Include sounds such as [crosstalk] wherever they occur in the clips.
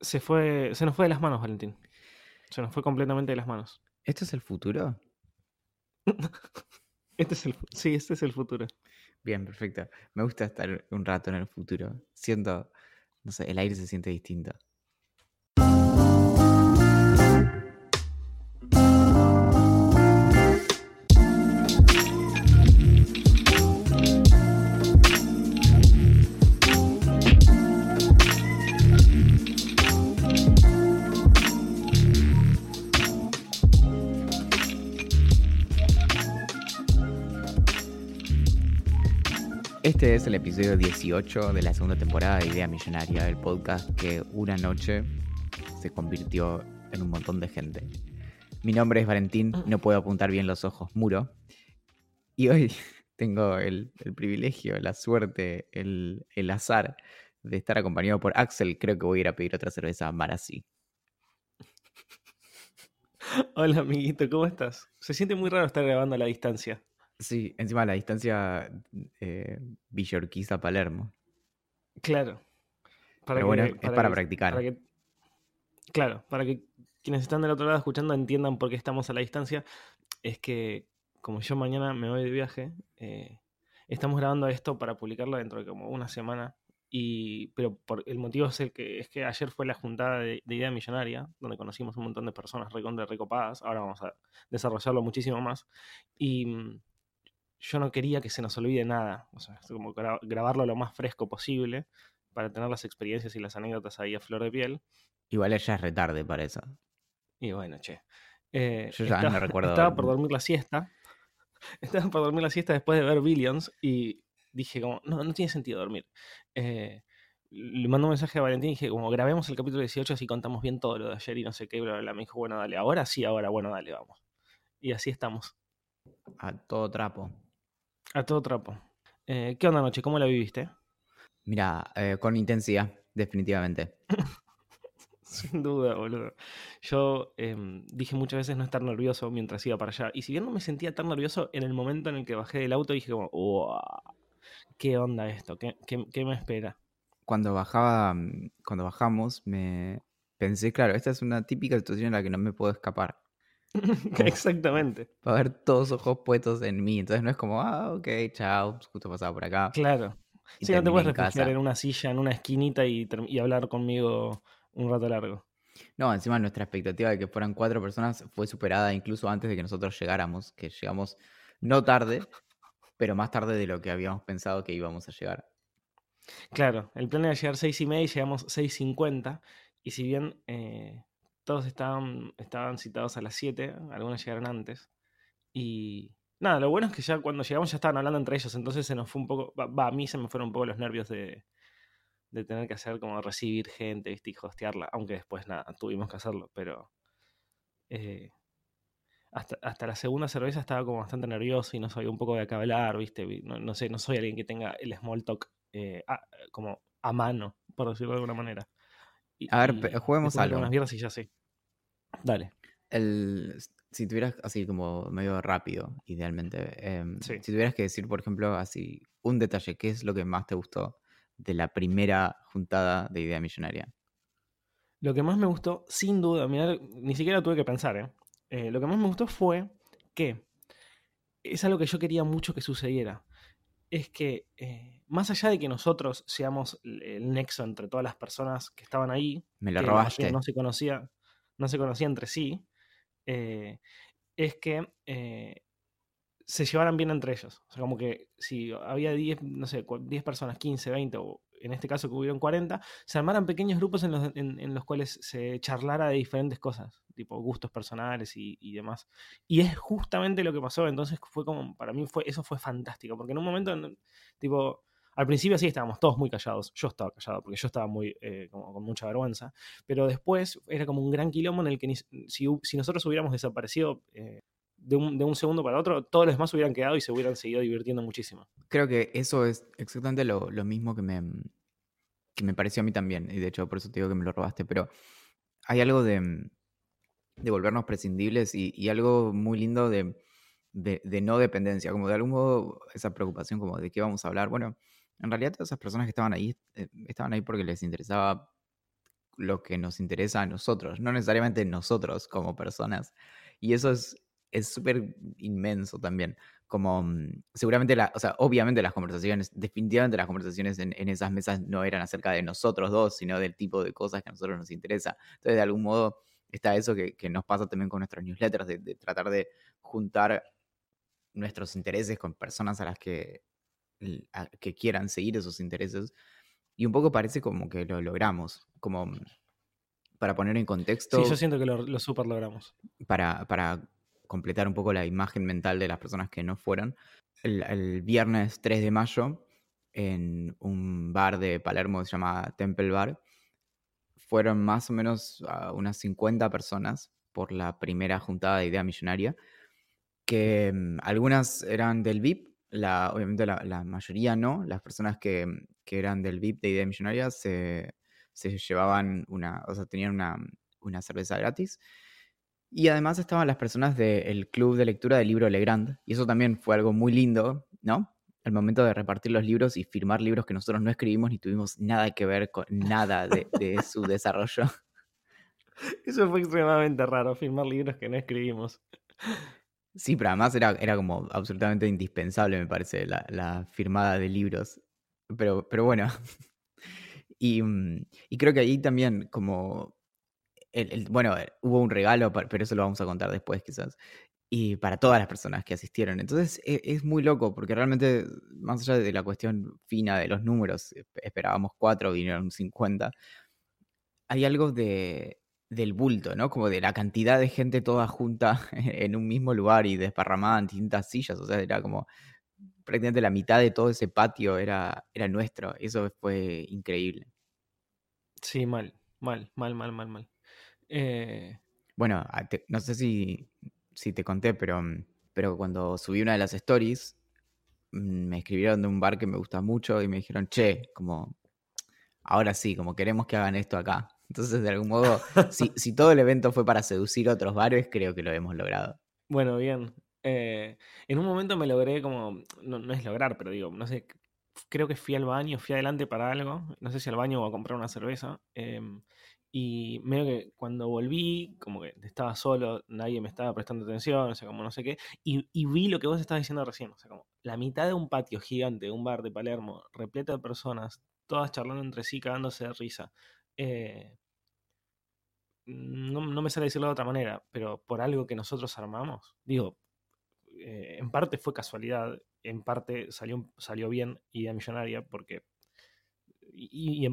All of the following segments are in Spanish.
Se fue, se nos fue de las manos, Valentín. Se nos fue completamente de las manos. ¿Esto es el futuro? [laughs] este es el, sí, este es el futuro. Bien, perfecto. Me gusta estar un rato en el futuro. Siento, no sé, el aire se siente distinto. Este es el episodio 18 de la segunda temporada de Idea Millonaria, el podcast que una noche se convirtió en un montón de gente. Mi nombre es Valentín, no puedo apuntar bien los ojos, muro. Y hoy [laughs] tengo el, privilegio, la suerte, el, azar de estar acompañado por Axel. Creo que voy a ir a pedir otra cerveza a Marasí. [laughs] Hola amiguito, ¿cómo estás? Se siente muy raro estar grabando a la distancia. Sí, encima la distancia eh, Villorquiza-Palermo. Claro. Pero bueno, es para practicar. claro, para que quienes están del otro lado escuchando entiendan por qué estamos a la distancia, es que como yo mañana me voy de viaje, eh, estamos grabando esto para publicarlo dentro de como una semana. Y, pero por, el motivo es, el que, es que ayer fue la juntada de, Idea Millonaria, donde conocimos un montón de personas recontra recopadas. Ahora vamos a desarrollarlo muchísimo más. Y mm, yo no quería que se nos olvide nada. O sea, como grabarlo lo más fresco posible para tener las experiencias y las anécdotas ahí a flor de piel. Igual ella es retarde para eso. Y bueno, che. Eh, yo ya no recuerdo. Estaba por dormir la siesta. [laughs] Estaba por dormir la siesta después de ver Billions y dije como, no, no tiene sentido dormir. Eh, le mandó un mensaje a Valentín y dije, como grabemos el capítulo 18 así contamos bien todo lo de ayer y no sé qué, bla, bla. Me dijo, bueno, dale, ahora sí, ahora, bueno, dale, vamos. Y así estamos. A todo trapo. A todo trapo. Eh, ¿Qué onda noche? ¿Cómo la viviste? Mira, eh, con intensidad, definitivamente. [laughs] Sin duda, boludo. Yo em, dije muchas veces no estar nervioso mientras iba para allá. Y si bien no me sentía tan nervioso, en el momento en el que bajé del auto dije como, ¿qué onda esto? ¿Qué, qué me espera? Cuando bajaba, mm, cuando bajamos, me pensé, claro, esta es una típica situación en la que no me puedo escapar. [laughs] Exactamente. Va a haber todos ojos puestos en mí. Entonces no es como, ah, ok, chao, justo pasaba por acá. Claro. Si no te puedes refugiar en una silla, en una esquinita y, hablar conmigo un rato largo. No, encima nuestra expectativa de que fueran cuatro personas fue superada incluso antes de que nosotros llegáramos, que llegamos no tarde, pero más tarde de lo que habíamos pensado que íbamos a llegar. Claro, el plan era llegar seis y media y llegamos seis cincuenta. Y si bien eh, todos estaban, estaban citados a las 7, algunos llegaron antes. Y nada, lo bueno es que ya cuando llegamos ya estaban hablando entre ellos, entonces se nos fue un poco, va, a mí se me fueron un poco los nervios de, de tener que hacer como recibir gente, ¿viste? y hostearla, aunque después nada, tuvimos que hacerlo, pero eh, hasta, hasta, la segunda cerveza estaba como bastante nervioso y no sabía un poco de qué hablar, ¿viste? No, sé, no soy alguien que tenga el small talk eh, como a mano, por decirlo de alguna manera. a ver, juguemos algo. Unas mierdas y ya sé. Dale. El, si tuvieras así como medio rápido, idealmente, em, si tuvieras que decir, por ejemplo, así un detalle, ¿qué es lo que más te gustó de la primera juntada de Idea Millonaria? Lo que más me gustó, sin duda, ni siquiera tuve que pensar, ¿eh? ¿eh? Lo que más me gustó fue que es algo que yo quería mucho que sucediera. Es que, eh, más allá de que nosotros seamos el nexo entre todas las personas que estaban ahí, me lo robaste. No se conocía no se conocían entre sí, eh, es que eh, se llevaran bien entre ellos. O sea, como que si había 10, no sé, 10 personas, 15, 20, o en este caso que hubieron 40, se armaran pequeños grupos en los, en, los cuales se charlara de diferentes cosas, tipo gustos personales y, y, demás. Y es justamente lo que pasó, entonces fue como, para mí fue, eso fue fantástico, porque en un momento, tipo, al principio sí estábamos todos muy callados. Yo estaba callado porque yo estaba muy eh, con mucha vergüenza. Pero después era como un gran quilombo en el que si, nosotros hubiéramos desaparecido eh, de, un, segundo para otro, todos los demás hubieran quedado y se hubieran seguido divirtiendo muchísimo. Creo que eso es exactamente lo, mismo que me, que me pareció a mí también. Y de hecho, por eso te digo que me lo robaste. Pero hay algo de, de volvernos prescindibles y, algo muy lindo de, de, no dependencia. Como de algún modo, esa preocupación como de qué vamos a hablar. Bueno en realidad todas esas personas que estaban ahí, eh, estaban ahí porque les interesaba lo que nos interesa a nosotros, no necesariamente nosotros como personas. Y eso es súper inmenso también. Como mm, seguramente, la, o sea, obviamente las conversaciones, definitivamente las conversaciones en, esas mesas no eran acerca de nosotros dos, sino del tipo de cosas que a nosotros nos interesa. Entonces, de algún modo, está eso que, nos pasa también con nuestros newsletters, de, tratar de juntar nuestros intereses con personas a las que, que quieran seguir esos intereses. Y un poco parece como que lo logramos, como mm, para poner en contexto. Sí, yo siento que lo, lo super logramos. Para, para completar un poco la imagen mental de las personas que no fueron. El, viernes 3 de mayo, en un bar de Palermo que se llama Temple Bar, fueron más o menos ah, unas 50 personas por la primera juntada de idea millonaria, que mm, algunas eran del VIP, la, obviamente la, mayoría no, las personas que, eran del VIP de idea millonaria se, llevaban una, o sea, tenían una, una cerveza gratis y además estaban las personas del club de lectura del libro Legrand. Y eso también fue algo muy lindo, ¿no? El momento de repartir los libros y firmar libros que nosotros no escribimos ni tuvimos nada que ver con nada de, su desarrollo. [laughs] Eso fue extremadamente raro, firmar libros que no escribimos. [laughs] Sí, pero además era, era como absolutamente indispensable, me parece, la, firmada de libros. Pero, pero bueno. [laughs] Y, mm, y creo que ahí también, como bueno, eh, hubo un regalo, pero eso lo vamos a contar después quizás, y para todas las personas que asistieron. Entonces e, es, muy loco, porque realmente, más allá de la cuestión fina de los números, esperábamos cuatro, vinieron 50, hay algo de, del bulto, ¿no? Como de la cantidad de gente toda junta [laughs] en un mismo lugar y desparramada en distintas sillas, o sea, era como prácticamente la mitad de todo ese patio era, era nuestro, eso fue increíble. Sí, mal, mal, mal, mal, mal, mal. Eh, bueno, no sé si, si te conté, pero, mm, pero cuando subí una de las stories, mm, me escribieron de un bar que me gusta mucho y me dijeron, che, como, ahora sí, como queremos que hagan esto acá. Entonces, de algún modo, si, si todo el evento fue para seducir a otros bares, creo que lo hemos logrado. Bueno, bien. Eh, en un momento me logré como, no, no, es lograr, pero digo, no sé, creo que fui al baño, fui adelante para algo, no sé si al baño o a comprar una cerveza, em, y medio que cuando volví, como que estaba solo, nadie me estaba prestando atención, o sea, como no sé qué, y, vi lo que vos estabas diciendo recién, o sea, como la mitad de un patio gigante, un bar de Palermo, repleto de personas, todas charlando entre sí, cagándose de risa. Eh, no, me sale decirlo de otra manera, pero por algo que nosotros armamos, digo, eh, en parte fue casualidad, en parte salió, salió bien idea millonaria, porque y,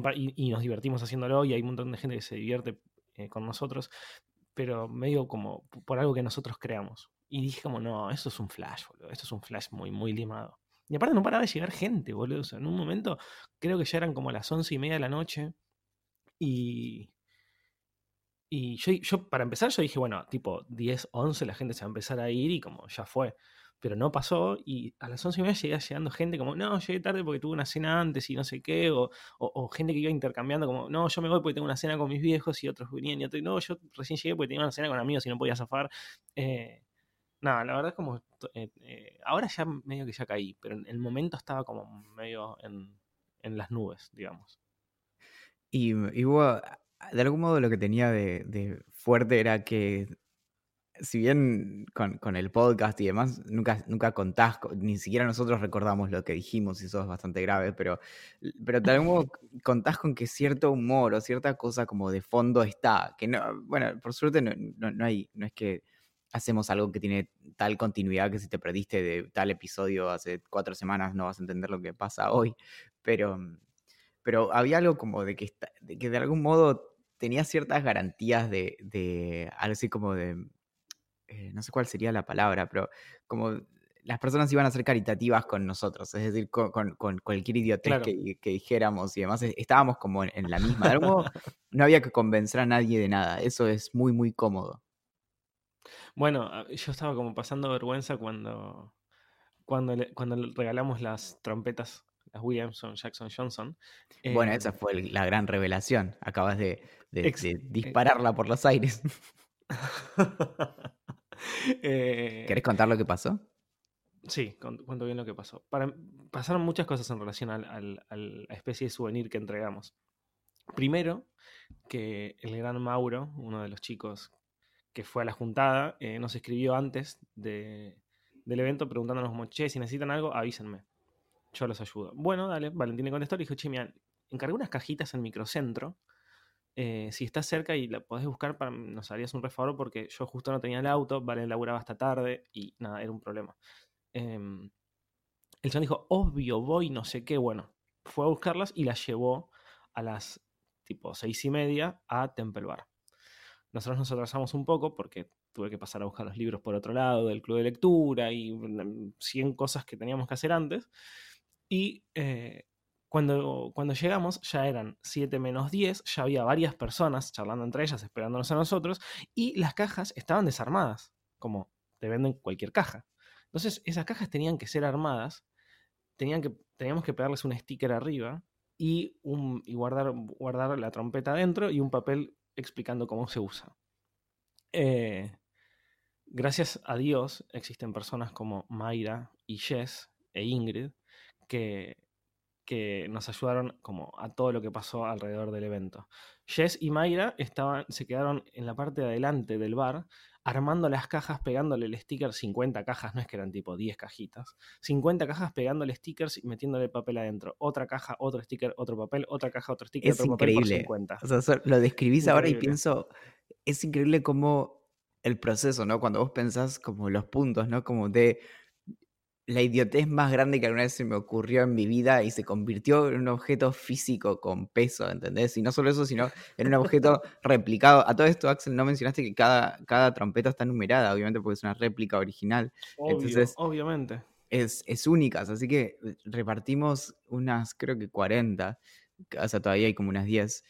nos divertimos haciéndolo y hay un montón de gente que se divierte eh, con nosotros, pero medio como por algo que nosotros creamos. Y dije como, no, eso es un flash, boludo, esto es un flash muy, muy limado. Y aparte no paraba de llegar gente, boludo. O sea, en un momento creo que ya eran como las once y media de la noche y... Y yo, para empezar, yo dije, bueno, tipo 10, 11 la gente se va a empezar a ir y como ya fue pero no pasó y a las once y media llega llegando gente como, no, llegué tarde porque tuve una cena antes y no sé qué, o, o, gente que iba intercambiando como, no, yo me voy porque tengo una cena con mis viejos y otros venían y otros, no, yo recién llegué porque tenía una cena con amigos y no podía zafar. Eh, nada, la verdad es como, eh, eh, ahora ya medio que ya caí, pero en el momento estaba como medio en, en las nubes, digamos. Y, y de algún modo lo que tenía de, de fuerte era que si bien con, el podcast y demás, nunca, nunca contás, ni siquiera nosotros recordamos lo que dijimos y eso es bastante grave, pero, pero de algún modo [laughs] contás con que cierto humor o cierta cosa como de fondo está, que no, bueno, por suerte no, no, hay, no es que hacemos algo que tiene tal continuidad que si te perdiste de tal episodio hace cuatro semanas no vas a entender lo que pasa hoy, pero, pero había algo como de que, de que de algún modo tenía ciertas garantías de, de algo así como de eh, no sé cuál sería la palabra, pero como las personas iban a ser caritativas con nosotros, es decir, con, cualquier idiotez que, dijéramos y demás, estábamos como en, la misma. De algo [laughs] no había que convencer a nadie de nada, eso es muy, muy cómodo. Bueno, ah, yo estaba como pasando vergüenza cuando, cuando, cuando regalamos las trompetas, las Williamson, Jackson, Johnson. Bueno, esa em fue la gran revelación, acabas de, de eh dispararla por los aires. [laughs] Eh, ¿Querés contar lo que pasó? Sí, cuento bien lo que pasó. pasaron muchas cosas en relación a la especie de souvenir que entregamos. Primero, que el gran Mauro, uno de los chicos que fue a la juntada, eh, nos escribió antes de, del evento preguntándonos como, che, si necesitan algo, avísenme. Yo los ayudo. Bueno, dale, Valentín le contestó y dijo, che, mira, encargué unas cajitas en microcentro. Eh, si estás cerca y la podés buscar, para, nos harías un refavor porque yo justo no tenía el auto, Vale laburaba hasta tarde y nada, era un problema. Em, el chabón dijo, obvio, voy, no sé qué. Bueno, fue a buscarlas y las llevó a las tipo seis y media a Temple Bar. Nosotros nos atrasamos un poco porque tuve que pasar a buscar los libros por otro lado del club de lectura y 100 cosas que teníamos que hacer antes. Y eh, cuando, cuando llegamos ya eran 7 menos 10, ya había varias personas charlando entre ellas, esperándonos a nosotros, y las cajas estaban desarmadas, como te venden cualquier caja. Entonces esas cajas tenían que ser armadas, tenían que, teníamos que pegarles un sticker arriba y, un, y guardar, guardar la trompeta adentro y un papel explicando cómo se usa. Eh, gracias a Dios existen personas como Mayra y Jess e Ingrid que, que nos ayudaron como a todo lo que pasó alrededor del evento. Jess y Mayra estaban, se quedaron en la parte de adelante del bar armando las cajas, pegándole el sticker, 50 cajas, no es que eran tipo 10 cajitas, 50 cajas pegándole stickers y metiéndole papel adentro. Otra caja, otro sticker, otro papel, otra caja, otro sticker, es otro increíble. papel por 50. O sea, lo describís ahora y pienso, es increíble como el proceso, ¿no? Cuando vos pensás como los puntos, ¿no? Como de la idiotez más grande que alguna vez se me ocurrió en mi vida y se convirtió en un objeto físico con peso, ¿entendés? Y no solo eso, sino en un objeto [laughs] replicado. A todo esto, Axel, no mencionaste que cada, cada trompeta está numerada, obviamente porque es una réplica original. Obvio, Entonces- obviamente. es, es únicas, así que eh, repartimos unas, creo que 40, o sea, todavía hay como unas 10,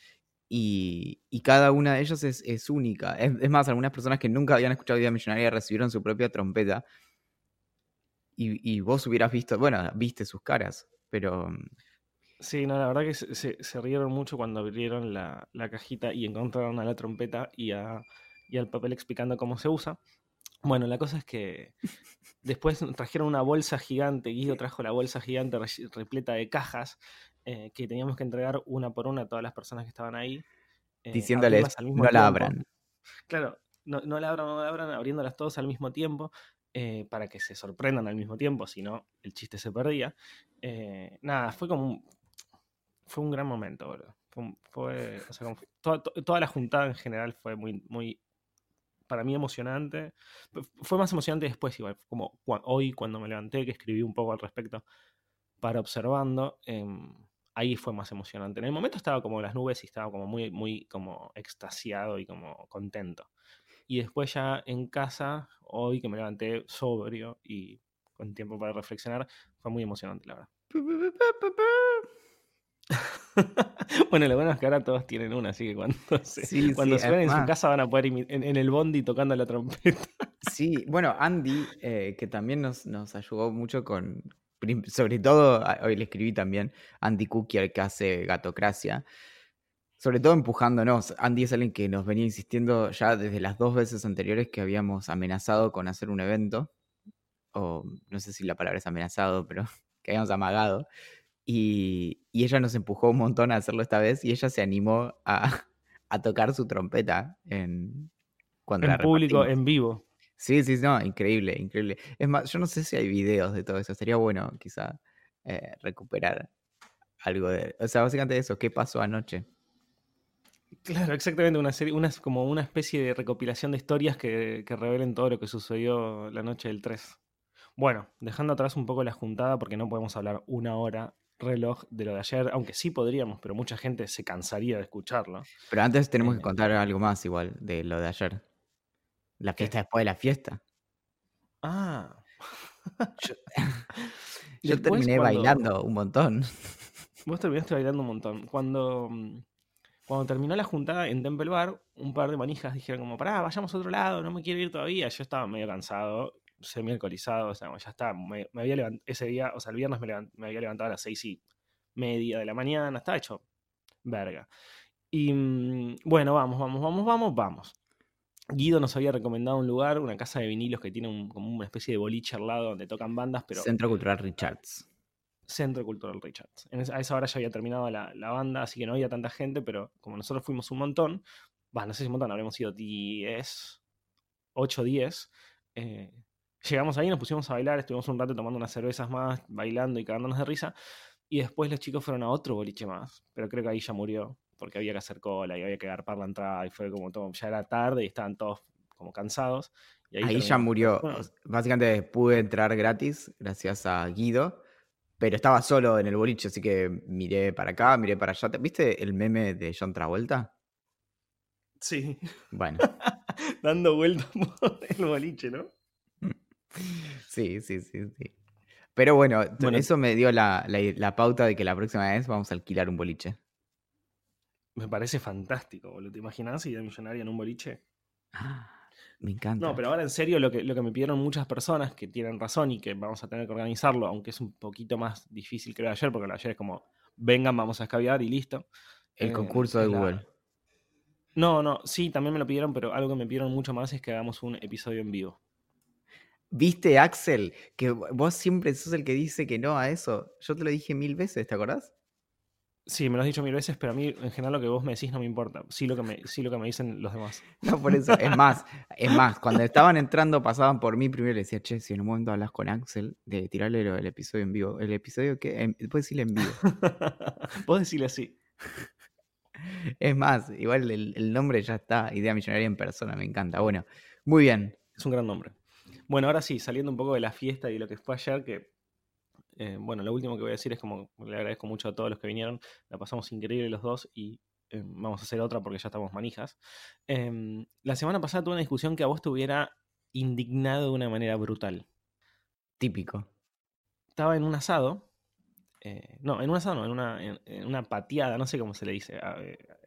y, y cada una de ellas es, es única. Es, es más, algunas personas que nunca habían escuchado Vida Millonaria recibieron su propia trompeta, y, y vos hubieras visto, bueno, viste sus caras, pero mm, Sí, no, la verdad que se, se- se rieron mucho cuando abrieron la, la cajita y encontraron a la trompeta y, a, y al papel explicando cómo se usa. Bueno, la cosa es que [laughs] después trajeron una bolsa gigante, Guido trajo la bolsa gigante re- repleta de cajas eh, que teníamos que entregar una por una a todas las personas que estaban ahí. eh, diciéndoles, abrirlas al mismo no la tiempo. abran. Claro, no, no la abran, no la abran, abriéndolas todos al mismo tiempo eh, para que se sorprendan al mismo tiempo, si no, el chiste se perdía. Eh, nada, fue como un, fue un gran momento, boludo. Fue, fue- o sea, como toda, to- toda la juntada en general fue muy, muy, para mí emocionante. Fue más emocionante después, igual, como cua- hoy cuando me levanté, que escribí un poco al respecto para observando. em, ahí fue más emocionante. En el momento estaba como en las nubes y estaba como muy, muy como extasiado y como contento. Y después ya en casa, hoy que me levanté sobrio y con tiempo para reflexionar, fue muy emocionante, la verdad. [laughs] bueno, lo bueno es que ahora todos tienen una, así que cuando se, Sí, cuando sí, se ven en su casa van a poder en, en el bondi tocando la trompeta. [laughs] Sí, bueno, Andy, eh, que también nos, nos ayudó mucho con, sobre todo, hoy le escribí también, Andy Cookie, el que hace Gatocracia, sobre todo empujándonos. Andy es alguien que nos venía insistiendo ya desde las dos veces anteriores que habíamos amenazado con hacer un evento, o no sé si la palabra es amenazado, pero [laughs] que habíamos amagado, y, y ella nos empujó un montón a hacerlo esta vez, y ella se animó a, [laughs] a tocar su trompeta en... Cuando la en público, en vivo. Sí, sí, no, increíble, increíble. Es más, yo no sé si hay videos de todo eso. Sería bueno quizá eh, recuperar algo de... O sea, básicamente eso, ¿qué pasó anoche? Claro, exactamente, una serie, una, como una especie de recopilación de historias que, que revelen todo lo que sucedió la noche del 3. Bueno, dejando atrás un poco la juntada, porque no podemos hablar una hora reloj de lo de ayer, aunque sí podríamos, pero mucha gente se cansaría de escucharlo. Pero antes tenemos que Eh. contar algo más igual de lo de ayer. La ¿Qué? fiesta después de la fiesta. Ah. [laughs] Yo, [laughs] terminé cuando- bailando un montón. Vos terminaste bailando un montón. Cuando, mm, cuando terminó la juntada en Temple Bar, un par de manijas dijeron como, pará, vayamos a otro lado, no me quiero ir todavía. Yo estaba medio cansado, semi alcoholizado, o sea, ya está. Me, había levant- ese día, o sea, el viernes me, había levantado a las seis y media de la mañana, estaba hecho verga. Y mm, bueno, vamos, vamos, vamos, vamos, vamos. Guido nos había recomendado un lugar, una casa de vinilos que tiene como una especie de boliche al lado donde tocan bandas, pero Centro Cultural Richards. Centro Cultural Richards. a esa hora ya había terminado la, banda, así que no había tanta gente, pero como nosotros fuimos un montón, no sé si un montón, habremos sido 10, 8, 10. llegamos ahí, nos pusimos a bailar, estuvimos un rato tomando unas cervezas más, bailando y cagándonos de risa. Y después los chicos fueron a otro boliche más, pero creo que ahí ya murió, porque había que hacer cola y había que agarpar la entrada y fue como todo, ya era tarde y estaban todos como cansados. ahí, ya murió. Básicamente pude entrar gratis gracias a Guido, pero estaba solo en el boliche, así que miré para acá, miré para allá. ¿Viste el meme de John Travolta? Sí. Bueno. [laughs] Dando vueltas por el boliche, ¿no? [laughs] Sí, sí, sí, sí. Pero bueno, eso me dio la, pauta de que la próxima vez vamos a alquilar un boliche. Me parece fantástico, boludo. ¿Te imaginas ir de millonario en un boliche? Ah, me encanta. No, pero ahora en serio, lo que, lo que me pidieron muchas personas que tienen razón y que vamos a tener que organizarlo, aunque es un poquito más difícil que lo de ayer, porque lo de ayer es como, vengan, vamos a escabiar y listo. El eh, concurso de Google. No, no, sí, también me lo pidieron, pero algo que me pidieron mucho más es que hagamos un episodio en vivo. ¿Viste, Axel? Que vos siempre sos el que dice que no a eso. Yo te lo dije mil veces, ¿te acordás? Sí, me lo has dicho mil veces, pero a mí en general lo que vos me decís no me importa. Sí lo que me, sí lo que me dicen los demás. [laughs] No, por eso. Es más, es más, cuando estaban entrando pasaban por mí primero le decía, che, si en un momento hablas con Axel, de tirarle el episodio en vivo. ¿El episodio qué? Puedes decirle en vivo. [laughs] Puedes decirle así. [laughs] Es más, igual el, el nombre ya está, Idea Millonaria en persona, me encanta. Bueno, muy bien. Es un gran nombre. Bueno, ahora sí, saliendo un poco de la fiesta y lo que fue ayer, que eh, bueno, lo último que voy a decir es como le agradezco mucho a todos los que vinieron, la pasamos increíble los dos y eh, vamos a hacer otra porque ya estamos manijas. Em, la semana pasada tuve una discusión que a vos te hubiera indignado de una manera brutal. Típico. Estaba en un asado, eh, no, en un asado no, en una, en, una pateada, no sé cómo se le dice.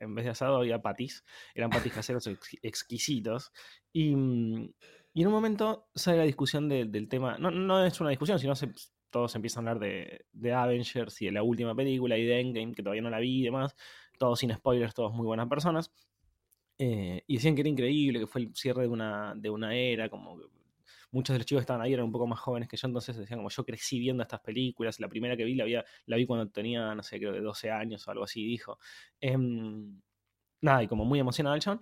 en vez de asado había patis, eran patis caseros exquisitos. Y mm, y en un momento sale la discusión del tema, no, no es una discusión, sino se, todos empiezan a hablar de, Avengers y de la última película y de Endgame, que todavía no la vi y demás, todos sin spoilers, todos muy buenas personas. Eh, y decían que era increíble, que fue el cierre de una, de una era, como muchos de los chicos que estaban ahí eran un poco más jóvenes que yo, entonces decían como yo crecí viendo estas películas, la primera que vi la, la vi cuando tenía, no sé, creo de 12 años o algo así, dijo. Em, nada, y como muy emocionado el chabón.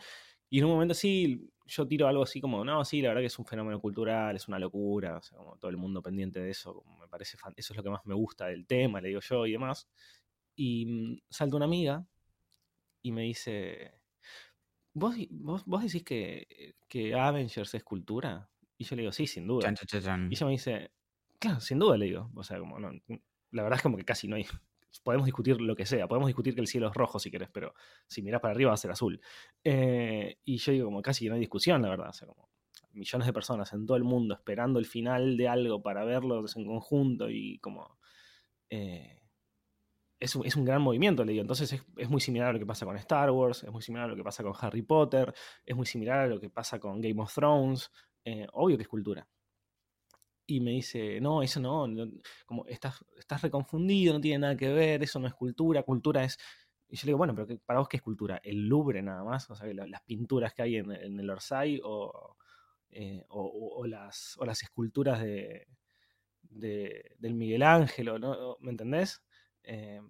Y en un momento sí, yo tiro algo así como, no, sí, la verdad que es un fenómeno cultural, es una locura, o sea, como todo el mundo pendiente de eso, como me parece, eso es lo que más me gusta del tema, le digo yo y demás. Y mm, salta una amiga y me dice, ¿vos, vos, decís que, que, Avengers es cultura? Y yo le digo, sí, sin duda. y ella me dice, claro, sin duda, le digo, o sea, como, no, la verdad es como que casi no hay, podemos discutir lo que sea, podemos discutir que el cielo es rojo si querés, pero si mirás para arriba va a ser azul. Eh, y yo digo, como casi no hay discusión, la verdad. O sea, como millones de personas en todo el mundo esperando el final de algo para verlo en conjunto y como... Eh, es, un, es, un, gran movimiento, le digo. Entonces es, es, muy similar a lo que pasa con Star Wars, es muy similar a lo que pasa con Harry Potter, es muy similar a lo que pasa con Game of Thrones. Eh, obvio que es cultura y me dice, no, eso no, como estás, estás reconfundido, no tiene nada que ver, eso no es cultura, cultura es... Y yo le digo, bueno, pero ¿para vos qué es cultura? ¿El Louvre nada más? O sea, las pinturas que hay en, el Orsay eh, o, o, las, o las esculturas de, del Miguel Ángel, ¿no? ¿me entendés? Eh,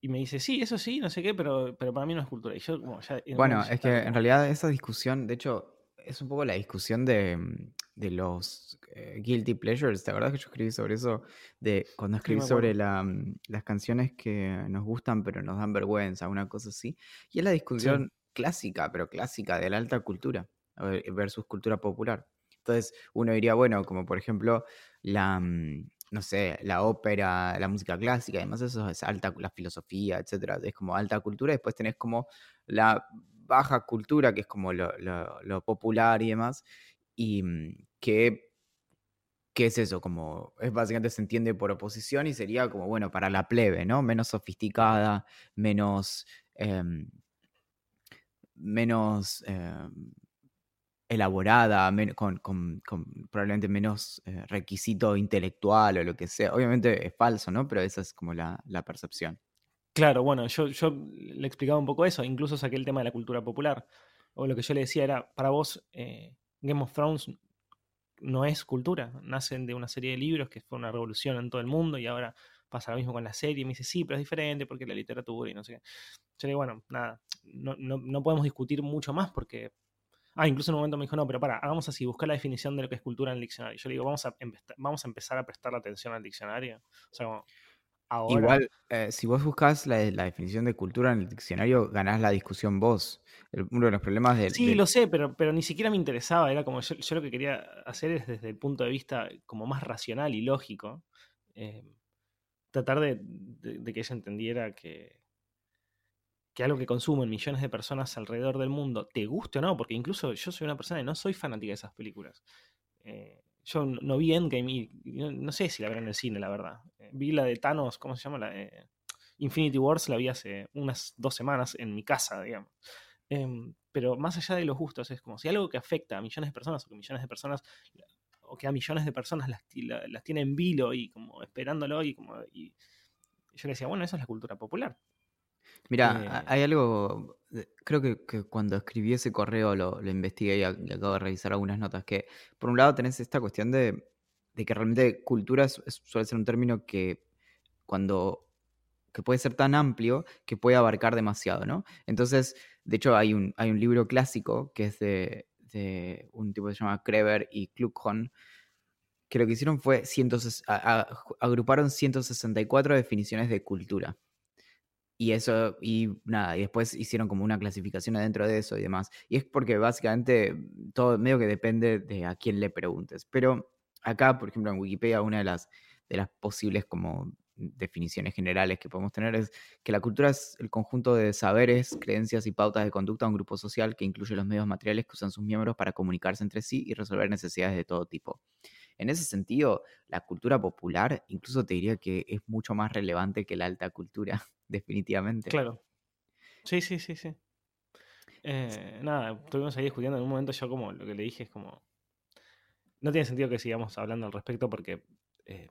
y me dice, sí, eso sí, no sé qué, pero, pero para mí no es cultura. Y yo, bueno, es que en realidad esa discusión, de hecho, es un poco la discusión de, de los eh, guilty pleasures. ¿Te acuerdas que yo escribí sobre eso? De cuando escribí sobre mm, las canciones que nos gustan pero nos dan vergüenza, una cosa así. Y es la discusión clásica, pero clásica, de la alta cultura versus cultura popular. Entonces uno diría, bueno, como por ejemplo la, mm, no sé, la ópera, la música clásica, además eso es alta, la filosofía, etcétera, es como alta cultura, después tenés como la baja cultura, que es como lo, lo popular y demás, y mm, que, ¿qué es eso? Como es básicamente se entiende por oposición y sería como, bueno, para la plebe, ¿no? Menos sofisticada, menos, em, menos em, elaborada, con, probablemente menos eh, requisito intelectual o lo que sea. Obviamente es falso, ¿no? Pero esa es como la, percepción. Claro, bueno, yo, yo le explicaba un poco eso, incluso saqué el tema de la cultura popular. O lo que yo le decía era, para vos, eh, Game of Thrones no es cultura, nacen de una serie de libros que fue una revolución en todo el mundo y ahora pasa lo mismo con la serie. Me dice, sí, pero es diferente porque la literatura y no sé qué. Yo le digo, bueno, nada, no, no, no podemos discutir mucho más porque Ah, incluso en un momento me dijo, no, pero para, hagamos así, buscar la definición de lo que es cultura en el diccionario. Yo le digo, vamos a, vamos a empezar a prestar atención al diccionario. O sea, como, ahora... Igual, eh, si vos buscas la, definición de cultura en el diccionario, ganás la discusión vos. uno de los problemas de... Sí, lo sé, pero, pero ni siquiera me interesaba. Era como, yo, lo que quería hacer es desde el punto de vista como más racional y lógico. Eh, tratar de que ella entendiera que, que algo que consumen millones de personas alrededor del mundo, te guste o no, porque incluso yo soy una persona que no soy fanática de esas películas. Eh, yo no vi Endgame y no, sé si la veré en el cine, la verdad. Eh, vi la de Thanos, ¿cómo se llama? La, Infinity Wars la vi hace unas dos semanas en mi casa, digamos. Em, pero más allá de los gustos, es como si algo que afecta a millones de personas o que millones de personas o que a millones de personas las, las tiene en vilo y como esperándolo y como y yo le decía, bueno, eso es la cultura popular. Mira, eh, hay algo, creo que, cuando escribí ese correo lo, investigué y, acabo de revisar algunas notas, que por un lado tenés esta cuestión de, que realmente cultura suele ser un término que cuando que puede ser tan amplio que puede abarcar demasiado, ¿no? Entonces, de hecho, hay un, hay un libro clásico que es de, un tipo que se llama Kreber y Kluckhohn, que lo que hicieron fue agruparon 164 definiciones de cultura. Y eso, y nada, y después hicieron como una clasificación adentro de eso y demás. Y es porque básicamente todo medio que depende de a quién le preguntes. Pero acá, por ejemplo, en Wikipedia, una de las, de las posibles como definiciones generales que podemos tener es que la cultura es el conjunto de saberes, creencias y pautas de conducta de un grupo social que incluye los medios materiales que usan sus miembros para comunicarse entre sí y resolver necesidades de todo tipo. En ese sentido, la cultura popular incluso te diría que es mucho más relevante que la alta cultura, [laughs] definitivamente. Claro. Sí, sí, sí, sí. Eh, nada, estuvimos ahí discutiendo. En un momento yo como lo que le dije es como... No tiene sentido que sigamos hablando al respecto porque eh,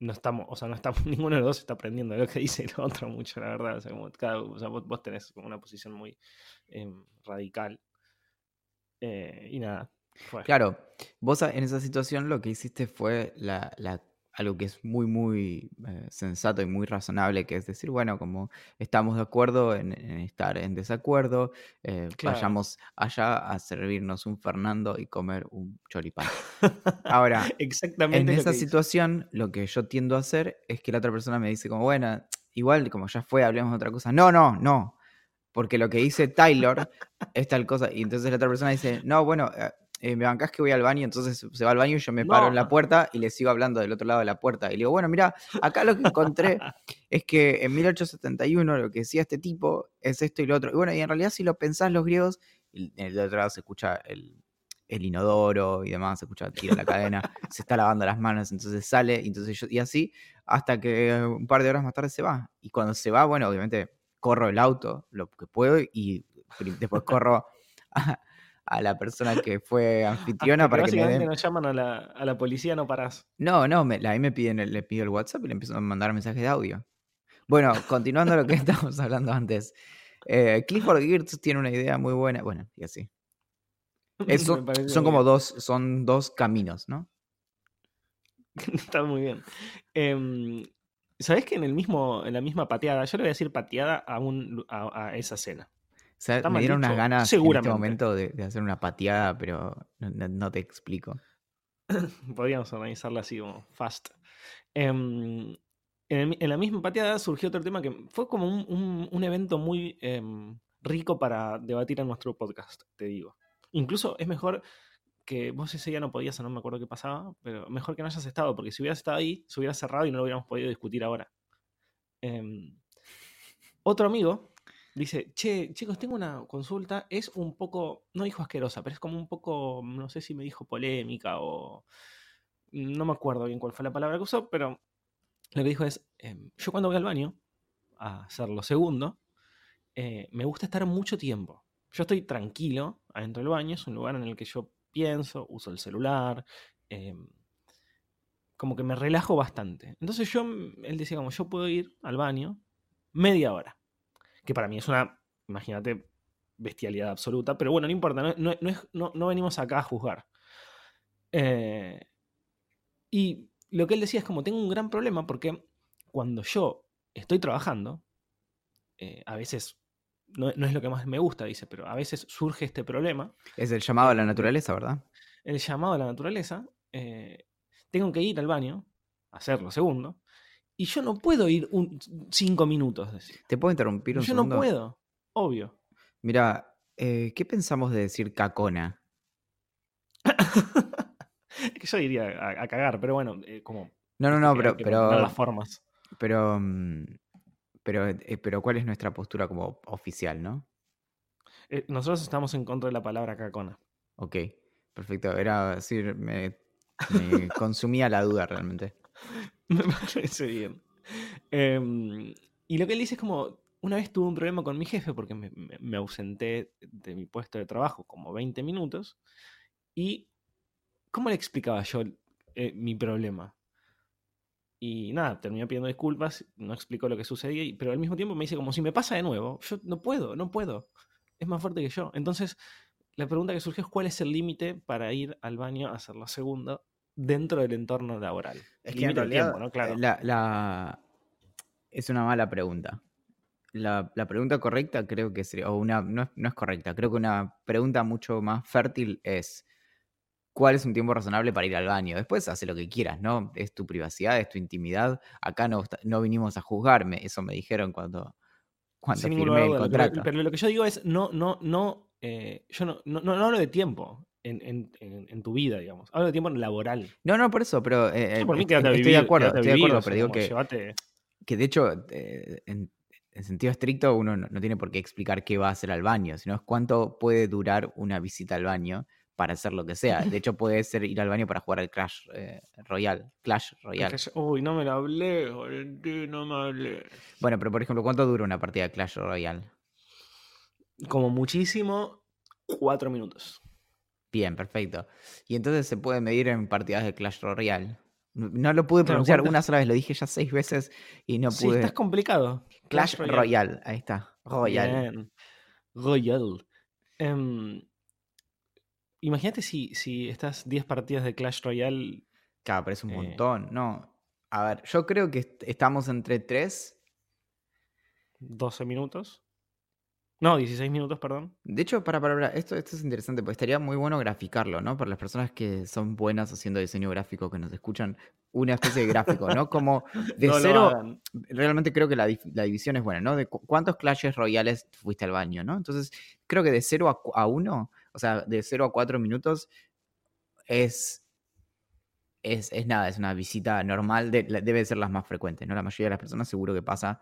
no estamos, o sea, no estamos, [laughs] ninguno de los dos está aprendiendo lo que dice el otro mucho, la verdad. O sea, como cada, o sea vos, tenés como una posición muy em, radical. Eh, y nada, Claro, vos en esa situación lo que hiciste fue algo que es muy, muy eh, sensato y muy razonable, que es decir, bueno, como estamos de acuerdo en, estar en desacuerdo, eh, vayamos allá a servirnos un Fernando y comer un choripán. [laughs] Ahora, Exactamente en esa situación, lo que yo tiendo a hacer es que la otra persona me dice como, bueno, igual como ya fue, hablemos de otra cosa. No, no, no. Porque lo que dice Taylor es tal cosa. Y entonces la otra persona dice, no, bueno, eh, eh, me bancás que voy al baño, entonces se va al baño y yo me paro en la puerta y le sigo hablando del otro lado de la puerta. Y le digo, bueno, mira, acá lo que encontré [laughs] es que en 1871 lo que decía este tipo es esto y lo otro. Y bueno, y en realidad si lo pensás los griegos, en el otro lado se escucha el, inodoro y demás, se escucha tiro la cadena, [laughs] se está lavando las manos, entonces sale, y, entonces y así, hasta que un par de horas más tarde se va. Y cuando se va, bueno, obviamente corro el auto, lo que puedo, y después corro a [laughs] la persona que fue [laughs] anfitriona para que, me den... nos llaman a la, a la, policía, no parás. No, no, me, ahí me piden, le pido el WhatsApp y le empiezo a mandar mensajes de audio. Bueno, continuando lo que [laughs] estábamos hablando antes. Eh, Clifford Geertz tiene una idea muy buena. Bueno, y así. [laughs] son como dos, son dos caminos, ¿no? Está muy bien. Eh, ¿Sabés que en el mismo, en la misma pateada, yo le voy a decir pateada a, un, a esa cena? Me dieron unas ganas en este momento de, hacer una pateada, pero no, te explico. [laughs] Podríamos organizarla así como fast. Em, en, la misma pateada surgió otro tema que fue como un, evento muy em, rico para debatir en nuestro podcast, te digo. Incluso es mejor que vos ese día no podías, no me acuerdo qué pasaba, pero mejor que no hayas estado, porque si hubieras estado ahí, se hubiera cerrado y no lo hubiéramos podido discutir ahora. Em, otro amigo Dice, che, chicos, tengo una consulta. Es un poco, no dijo asquerosa, pero es como un poco, no sé si me dijo polémica o... No me acuerdo bien cuál fue la palabra que usó, pero lo que dijo es, em, yo cuando voy al baño a hacer lo segundo, eh, me gusta estar mucho tiempo. Yo estoy tranquilo adentro del baño, es un lugar en el que yo pienso, uso el celular, em, como que me relajo bastante. Entonces yo, él decía como yo puedo ir al baño media hora que para mí es una, imagínate, bestialidad absoluta, pero bueno, no importa, no, venimos acá a juzgar. Eh, y lo que él decía es como, tengo un gran problema porque cuando yo estoy trabajando, eh, a veces no, no es lo que más me gusta, dice, pero a veces surge este problema. Es el llamado a la naturaleza, ¿verdad? El llamado a la naturaleza. eh, tengo que ir al baño, hacerlo segundo, y yo no puedo ir un, cinco minutos. decir. ¿Te puedo interrumpir un Yo segundo? no puedo, obvio. Mira, eh, ¿qué pensamos de decir cacona? Es [laughs] que yo iría a, a cagar, pero bueno, eh, como No, no, no, pero, pero, las formas. pero, mm, pero, eh, pero, ¿cuál es nuestra postura como oficial, no? Nosotros estamos en contra de la palabra cacona. Ok, perfecto. Era decir, me, me [laughs] consumía la duda realmente. [laughs] Me parece bien. Em, y lo que él dice es como, una vez tuve un problema con mi jefe porque me, me- ausenté de mi puesto de trabajo como 20 minutos. Y, ¿cómo le explicaba yo eh, mi problema? Y nada, terminó pidiendo disculpas, no explicó lo que sucedía, pero al mismo tiempo me dice como si me pasa de nuevo, yo no puedo, no puedo. Es más fuerte que yo. Entonces, la pregunta que surgió es cuál es el límite para ir al baño a hacer la segunda dentro del entorno laboral. Es que en realidad, tiempo, ¿no? Claro. la, la- es una mala pregunta. La, la pregunta correcta creo que sería, o una, no es, no es correcta, creo que una pregunta mucho más fértil es, ¿cuál es un tiempo razonable para ir al baño? Después hace lo que quieras, ¿no? Es tu privacidad, es tu intimidad. Acá no, no vinimos a juzgarme, eso me dijeron cuando, cuando Sin firmé el pero- contrato. Pero, lo que yo digo es, no, no, no, eh, yo no, no, no hablo de tiempo en, en- en- tu vida, digamos. Hablo de tiempo laboral. No, no, por eso, pero eh, eh, por mí quédate a estoy vivir, de acuerdo, estoy de vivir, acuerdo, o sea, pero digo que, llévate- que de hecho, eh, en, en sentido estricto, uno no, no tiene por qué explicar qué va a hacer al baño, sino es cuánto puede durar una visita al baño para hacer lo que sea. De hecho, puede ser ir al baño para jugar al Clash eh, Royale. Clash Royale. Uy, no me lo hablé, no me hablé. Bueno, pero por ejemplo, ¿cuánto dura una partida de Clash Royale? Como muchísimo, cuatro minutos. Bien, perfecto. Y entonces se puede medir en partidas de Clash Royale. No lo pude pronunciar ¿cuántas- una sola vez, lo dije ya seis veces y no Sí, pude. estás complicado. Clash Royale. ahí está. Royale. Bien. Royal. Em, imagínate si, si estas 10 partidas de Clash Royale. Claro, pero es un Eh. montón. No. A ver, yo creo que est- estamos entre 3 12 minutos. No, 16 minutos, perdón. De hecho, para, para, para, esto, esto es interesante, porque estaría muy bueno graficarlo, ¿no? Para las personas que son buenas haciendo diseño gráfico, que nos escuchan, una especie de gráfico, ¿no? Como [laughs] de No cero, realmente creo que la, la división es buena, ¿no? De cu- cuántos clashes royales fuiste al baño, ¿no? Entonces, creo que de 0 a, a 1, o sea, de 0 a 4 minutos, es, es, es nada, es una visita normal, de, debe ser las más frecuentes, ¿no? La mayoría de las personas seguro que pasa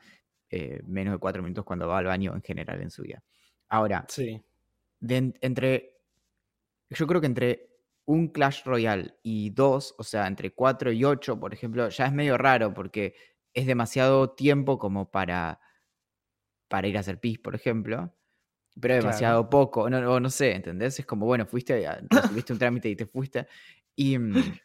eh, menos de 4 minutos cuando va al baño en general en su vida. Ahora, Sí. de en- entre. Yo creo que entre un Clash Royale y dos, o sea, entre 4 y 8, por ejemplo, ya es medio raro porque es demasiado tiempo como para, para ir a hacer pis, por ejemplo. Pero Claro. demasiado poco, no, no, no sé, ¿entendés? Es como, bueno, fuiste, resolviste un trámite y te fuiste. Y mm, [laughs]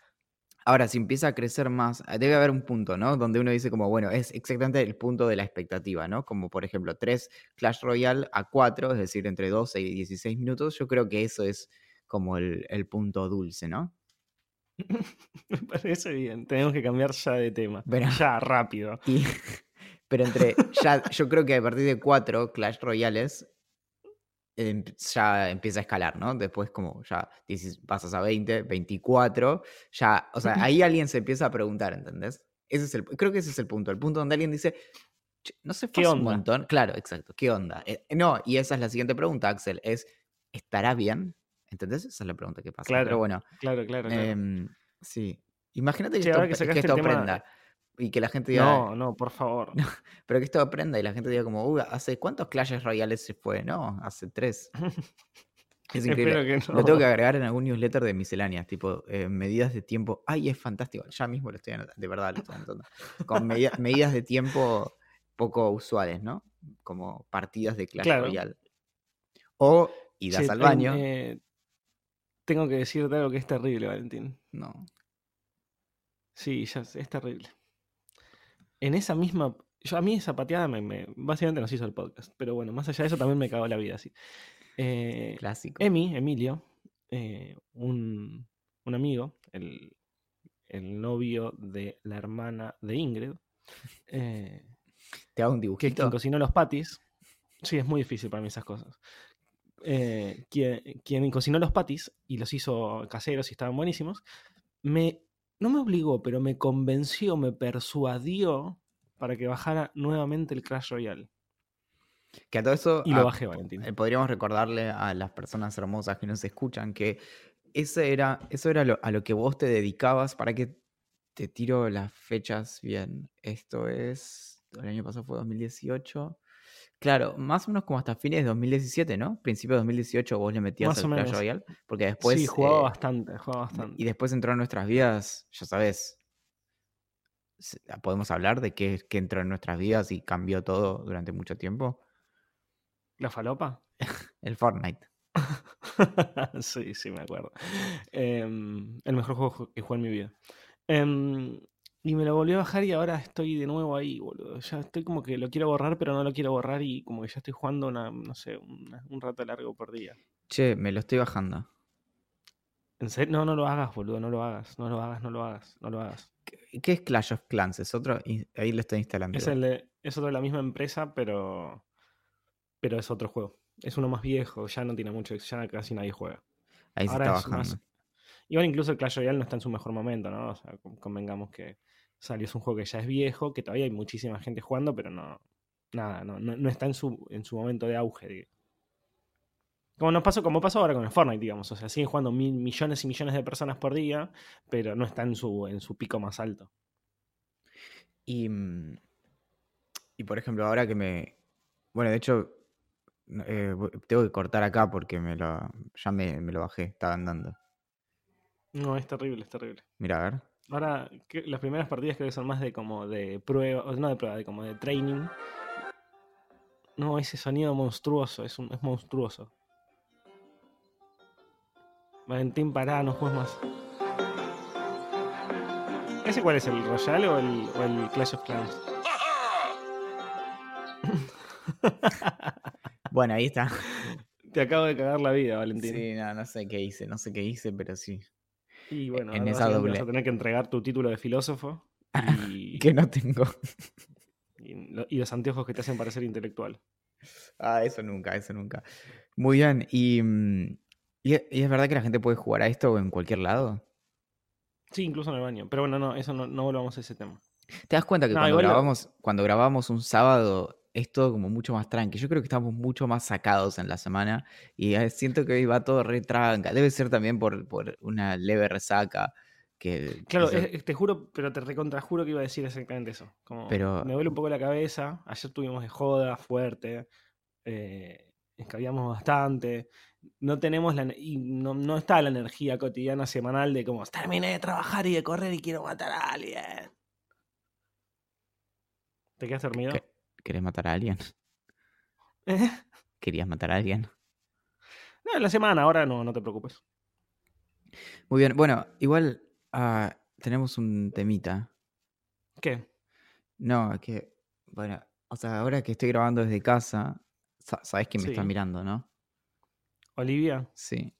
ahora, si empieza a crecer más, ah, debe haber un punto, ¿no? Donde uno dice como, bueno, es exactamente el punto de la expectativa, ¿no? Como por ejemplo, 3 Clash Royale a 4, es decir, entre 12 y 16 minutos, yo creo que eso es como el, el punto dulce, ¿no? [laughs] Me parece bien. Tenemos que cambiar ya de tema. Pero- Ya, rápido. [laughs] Y, pero entre, ya, yo creo que a partir de 4 Clash Royales ya empieza a escalar, ¿no? Después como ya 16 pasas a 20, 24, ya, o sea, ahí alguien se empieza a preguntar, ¿entendés? Ese es el, creo que ese es el punto, el punto donde alguien dice, "Che, no se ¿Qué fue un montón. Claro, exacto, ¿qué onda? Eh, no, y esa es la siguiente pregunta, Axel, es, ¿estará bien? ¿Entendés? Esa es la pregunta que pasa. Pero Claro, bueno, Claro, claro, claro. em, sí. Imagínate que, esto, ahora que que sacaste esto el tema- aprenda y que la gente diga, no, no, por favor. [laughs] pero que esto aprenda y la gente diga como, uy, ¿hace cuántos clashes royales se fue? No, hace tres. [laughs] Es increíble. Que no. Lo tengo que agregar en algún newsletter de misceláneas, tipo eh, medidas de tiempo. Ay, es fantástico. Ya mismo lo estoy anotando, de verdad lo estoy anotando. Con medida- [laughs] medidas de tiempo poco usuales, ¿no? Como partidas de Clash Claro. Royale. O idas Che, al baño. eh, tengo que decirte algo que es terrible, Valentín. No. Sí, ya es terrible. En esa misma. Yo, a mí esa pateada me, me- básicamente nos hizo el podcast. Pero bueno, más allá de eso también me cagó la vida así. Eh, Clásico. Emi, Emilio, eh, un, un amigo, el, el novio de la hermana de Ingrid, Eh, Te hago un dibujito. quien cocinó los patis. Sí, es muy difícil para mí esas cosas. Eh, quien, quien cocinó los patis y los hizo caseros y estaban buenísimos, me, no me obligó, pero me convenció, me persuadió para que bajara nuevamente el Clash Royale. Que a todo eso Y lo ah, bajé, Valentín. eh, podríamos recordarle a las personas hermosas que nos escuchan que ese era, eso era lo- a lo que vos te dedicabas para que te tiro las fechas bien. Esto es, el año pasado fue 2018. Claro, más o menos como hasta fines de 2017, ¿no? Principio de 2018 vos le metías Más al Clash. Royale, porque después... sí, jugaba eh, bastante, jugaba y bastante. después entró en nuestras vidas, ya sabes, se- podemos hablar de qué, qué entró en nuestras vidas y cambió todo durante mucho tiempo. ¿La falopa? [laughs] El Fortnite. [laughs] sí, sí, me acuerdo. Em, el mejor juego que jugué en mi vida. Em, y me lo volví a bajar y ahora estoy de nuevo ahí, boludo. Ya estoy como que lo quiero borrar, pero no lo quiero borrar y como que ya estoy jugando una, no sé, una- un rato largo por día. Che, me lo estoy bajando. ¿En serio? No, no lo hagas, boludo, no lo hagas, no lo hagas, no lo hagas, no lo hagas. ¿Qué qué es Clash of Clans? Es otro. Ahí lo estoy instalando. Es, el de, es otro de la misma empresa, pero, pero es otro juego. Es uno más viejo, ya no tiene mucho, ya casi nadie juega. Ahí se ahora está es bajando. más- Igual incluso el Clash Royale no está en su mejor momento, ¿no? O sea, con- convengamos que salió, es un juego que ya es viejo, que todavía hay muchísima gente jugando, pero no, nada, no, no, no está en su, en su momento de auge. digo. Como nos pasó, como pasó ahora con el Fortnite, digamos. O sea, siguen jugando mil millones y millones de personas por día, pero no está en su, en su pico más alto. Y, mm, y por ejemplo, ahora que me. Bueno, de hecho, eh, tengo que cortar acá porque me lo, ya me, me lo bajé, estaba andando. No, es terrible, es terrible. Mira, a ver. Ahora, que- las primeras partidas creo que son más de como de prueba, o no de prueba, de como de training. No, ese sonido monstruoso, es, un, es monstruoso. Valentín, pará, no juegues más. ¿Ese cuál es? ¿El Royale o el, o el Clash of Clans? [laughs] Bueno, ahí está. Te acabo de cagar la vida, Valentín. Sí, no, no sé qué hice, no sé qué hice, pero sí. Y bueno, en esa doble. vas a tener que entregar tu título de filósofo [laughs] y, Que no tengo. y lo- y los anteojos que te hacen parecer intelectual. Ah, eso nunca, eso nunca. Muy bien. Y, mm, y e- y es verdad que la gente puede jugar a esto en cualquier lado. Sí, incluso en el baño. Pero bueno, no, eso no, no volvamos a ese tema. ¿Te das cuenta que No, cuando grabamos, cuando grabamos un sábado es todo como mucho más tranqui? Yo creo que estamos mucho más sacados en la semana y eh, siento que hoy va todo re tranca. Debe ser también por, por una leve resaca. Que, Claro, eso- es- es- te juro, pero te recontrajuro que iba a decir exactamente eso. Como, Pero- Me duele un poco la cabeza. Ayer tuvimos de joda fuerte. Eh, escabiamos bastante. No tenemos la. Y no, no está la energía cotidiana semanal de como terminé de trabajar y de correr y quiero matar a alguien. ¿Te quedas dormido? ¿Qué? ¿Querés matar a alguien? ¿Eh? [laughs] ¿Querías matar a alguien? No, la semana, ahora no, no te preocupes. Muy bien, bueno, igual ah, tenemos un temita. ¿Qué? No, es que, bueno, o sea, ahora que estoy grabando desde casa, sa- sabes que me está Sí. mirando, ¿no? Olivia, Sí.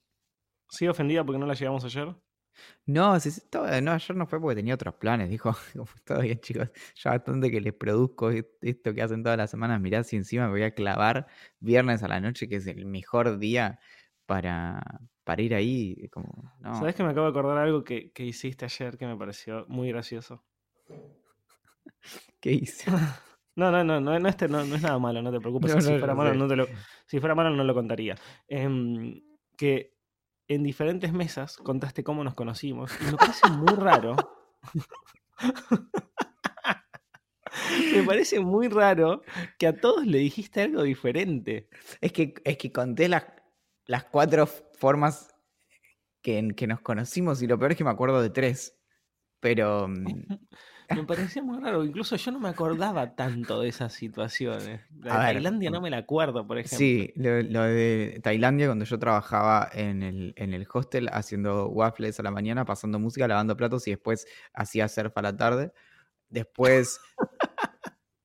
¿sigue ofendida porque no la llegamos ayer? No, sí, estaba- no, ayer no fue porque tenía otros planes. Dijo, [laughs] todo bien, chicos, ya bastante que les produzco est- esto que hacen todas las semanas. Mirá si encima me voy a clavar viernes a la noche, que es el mejor día para, para ir ahí. y Como, no. ¿Sabes que me acabo de acordar algo que, que hiciste ayer que me pareció muy gracioso? [laughs] ¿Qué hice? [laughs] No, no, no, no, no, este, no, no es nada malo, no te preocupes. No, si, fuera malo, no te lo, si fuera malo, no lo contaría. Em, que en diferentes mesas contaste cómo nos conocimos y me parece muy raro. [laughs] me parece muy raro que a todos le dijiste algo diferente. Es que, es que conté las, las cuatro formas que, en que nos conocimos y lo peor es que me acuerdo de tres. Pero mm, [laughs] Me parecía muy raro. Incluso yo no me acordaba tanto de esas situaciones. La de ver, Tailandia no me la acuerdo, por ejemplo. sí, lo, lo de Tailandia, cuando yo trabajaba en el, en el hostel haciendo waffles a la mañana, pasando música, lavando platos y después hacía surf a la tarde. Después,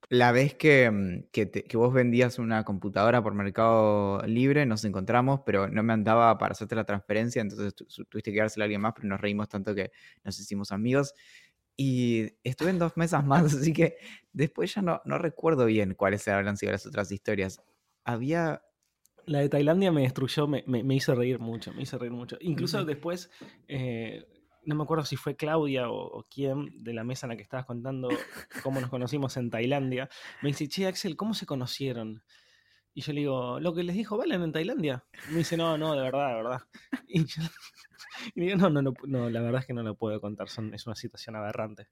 la vez que, mm, que, te- que vos vendías una computadora por Mercado Libre, nos encontramos, pero no me andaba para hacerte la transferencia, entonces tu- tuviste que dársela a alguien más, pero nos reímos tanto que nos hicimos amigos. Y estuve en dos mesas más, [laughs] así que después ya no, no recuerdo bien cuáles habrán sido las otras historias. Había La de Tailandia me destruyó, me, me- me hizo reír mucho, me hizo reír mucho. Incluso después, eh, no me acuerdo si fue Claudia o, o quién de la mesa en la que estabas contando cómo nos conocimos en Tailandia, me dice, che, Axel, ¿cómo se conocieron? Y yo le digo, lo que les dijo Valen en Tailandia. Me dice, no, no, de verdad, de verdad. [laughs] Y yo y digo, no, no, no, no, la verdad es que no lo puedo contar, son, es una situación aberrante.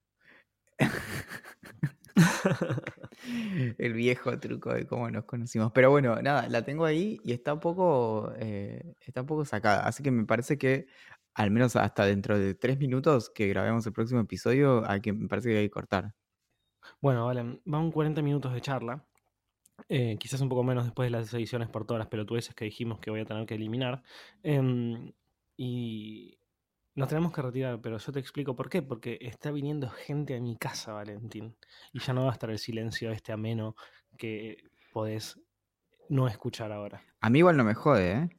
[laughs] el viejo truco de cómo nos conocimos. Pero bueno, nada, la tengo ahí y está un poco, eh, está un poco sacada. Así que me parece que al menos hasta dentro de tres minutos que grabemos el próximo episodio, hay que, me parece que hay que cortar. Bueno, Valen, van 40 minutos de charla. Eh, quizás un poco menos después de las ediciones por todas las pelotudeces que dijimos que voy a tener que eliminar. Em, y nos tenemos que retirar, pero yo te explico por qué. Porque está viniendo gente a mi casa, Valentín. Y ya no va a estar el silencio este ameno que podés no escuchar ahora. A mí igual no me jode, ¿eh?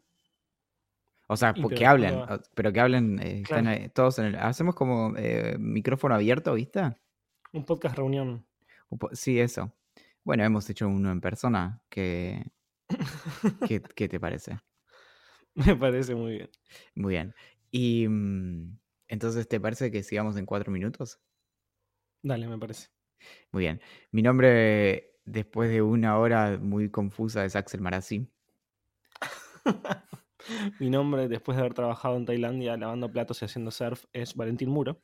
O sea, Y porque pero hablen, va- pero que hablen, eh, están Claro. ahí todos en el... Hacemos como eh, micrófono abierto, ¿viste? Un podcast reunión. Sí, eso. Bueno, hemos hecho uno en persona. ¿Qué, [laughs] qué, qué te parece? Me parece muy bien. Muy bien. Y mm, entonces, ¿te parece que sigamos en cuatro minutos? Dale, me parece. Muy bien. Mi nombre, después de una hora muy confusa, es Axel Marazzi. [laughs] Mi nombre, después de haber trabajado en Tailandia lavando platos y haciendo surf, es Valentín Muro.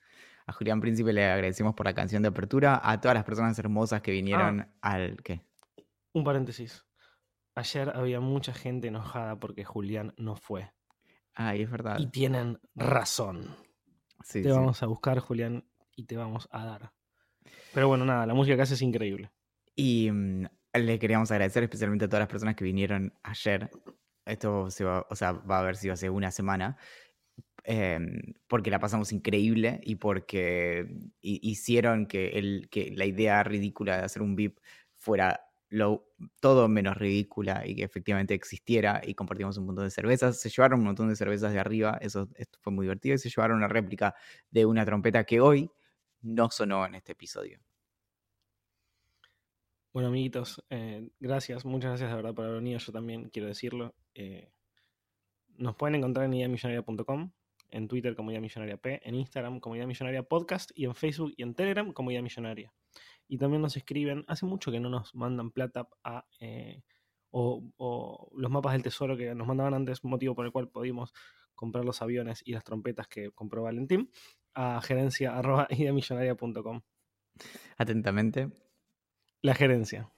A Julián Príncipe le agradecemos por la canción de apertura. A todas las personas hermosas que vinieron al... ¿Qué? Un paréntesis. Ayer había mucha gente enojada porque Julián no fue. Ay, es verdad. Y tienen razón. Sí, te sí. vamos a buscar, Julián, y te vamos a dar. Pero bueno, nada, la música que hace es increíble. Y mm, le queríamos agradecer especialmente a todas las personas que vinieron ayer. Esto se va, o sea, va a haber sido hace una semana. Em, porque la pasamos increíble y porque hi- hicieron que, el, que la idea ridícula de hacer un VIP fuera lo, todo menos ridícula y que efectivamente existiera y compartimos un montón de cervezas. Se llevaron un montón de cervezas de arriba, eso esto fue muy divertido, y se llevaron una réplica de una trompeta que hoy no sonó en este episodio. Bueno, amiguitos, eh, gracias, muchas gracias de verdad por haber venido. Yo también quiero decirlo. eh, nos pueden encontrar en ideamillonaria.com, en Twitter como Idea Millonaria P, en Instagram como Idea Millonaria Podcast y en Facebook y en Telegram como Idea Millonaria. Y también nos escriben, hace mucho que no nos mandan plata a, eh, o, o los mapas del tesoro que nos mandaban antes, motivo por el cual pudimos comprar los aviones y las trompetas que compró Valentín, a gerencia arroba. [laughs] Atentamente, La gerencia.